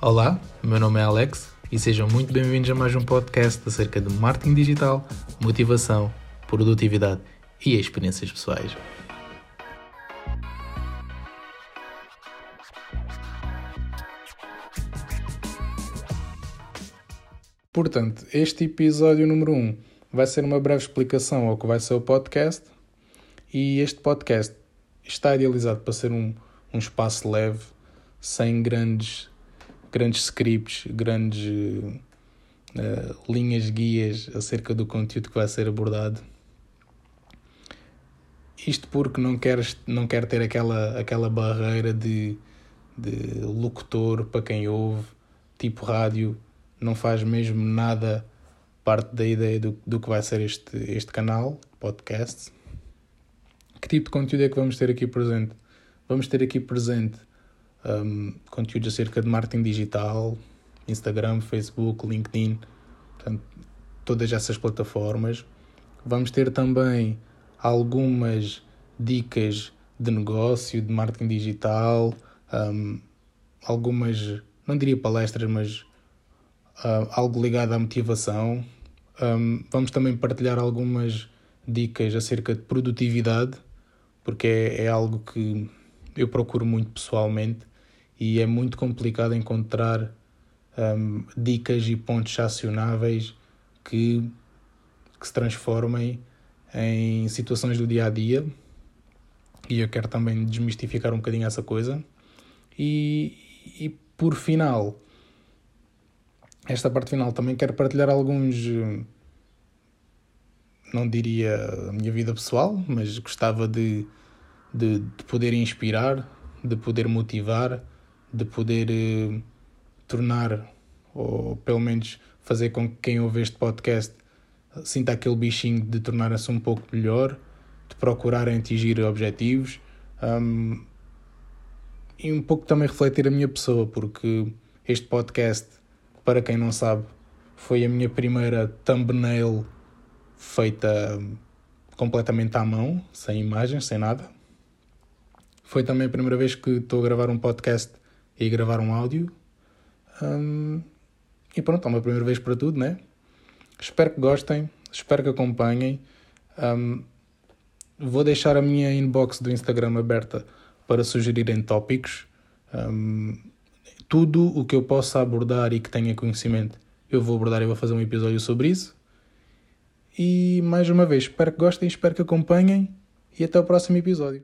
Olá, meu nome é Alex e sejam muito bem-vindos a mais um podcast acerca de marketing digital, motivação, produtividade e experiências pessoais. Portanto, este episódio número 1 um vai ser uma breve explicação ao que vai ser o podcast e este podcast está idealizado para ser um, um espaço leve, sem grandes, grandes scripts, grandes uh, linhas guias acerca do conteúdo que vai ser abordado. Isto porque não quero, não quero ter aquela, aquela barreira de, de locutor para quem ouve, tipo rádio, não faz mesmo nada parte da ideia do, do que vai ser este, este canal, podcast. Que tipo de conteúdo é que vamos ter aqui presente? Vamos ter aqui presente um, conteúdos acerca de marketing digital, Instagram, Facebook, LinkedIn, portanto, todas essas plataformas. Vamos ter também algumas dicas de negócio, de marketing digital, um, algumas, não diria palestras, mas uh, algo ligado à motivação. Um, vamos também partilhar algumas dicas acerca de produtividade, porque é, é algo que eu procuro muito pessoalmente e é muito complicado encontrar um, dicas e pontos acionáveis que, que se transformem em situações do dia a dia. E eu quero também desmistificar um bocadinho essa coisa. E, e por final esta parte final também quero partilhar alguns não diria a minha vida pessoal mas gostava de, de, de poder inspirar de poder motivar de poder eh, tornar ou pelo menos fazer com que quem ouve este podcast sinta aquele bichinho de tornar-se um pouco melhor, de procurar atingir objetivos um, e um pouco também refletir a minha pessoa, porque este podcast, para quem não sabe, foi a minha primeira thumbnail feita completamente à mão, sem imagens, sem nada. Foi também a primeira vez que estou a gravar um podcast e gravar um áudio. Um, e pronto, é uma primeira vez para tudo, né? Espero que gostem, espero que acompanhem. Um, vou deixar a minha inbox do Instagram aberta para sugerirem tópicos. Um, tudo o que eu possa abordar e que tenha conhecimento, eu vou abordar e vou fazer um episódio sobre isso. E mais uma vez, espero que gostem, espero que acompanhem e até o próximo episódio.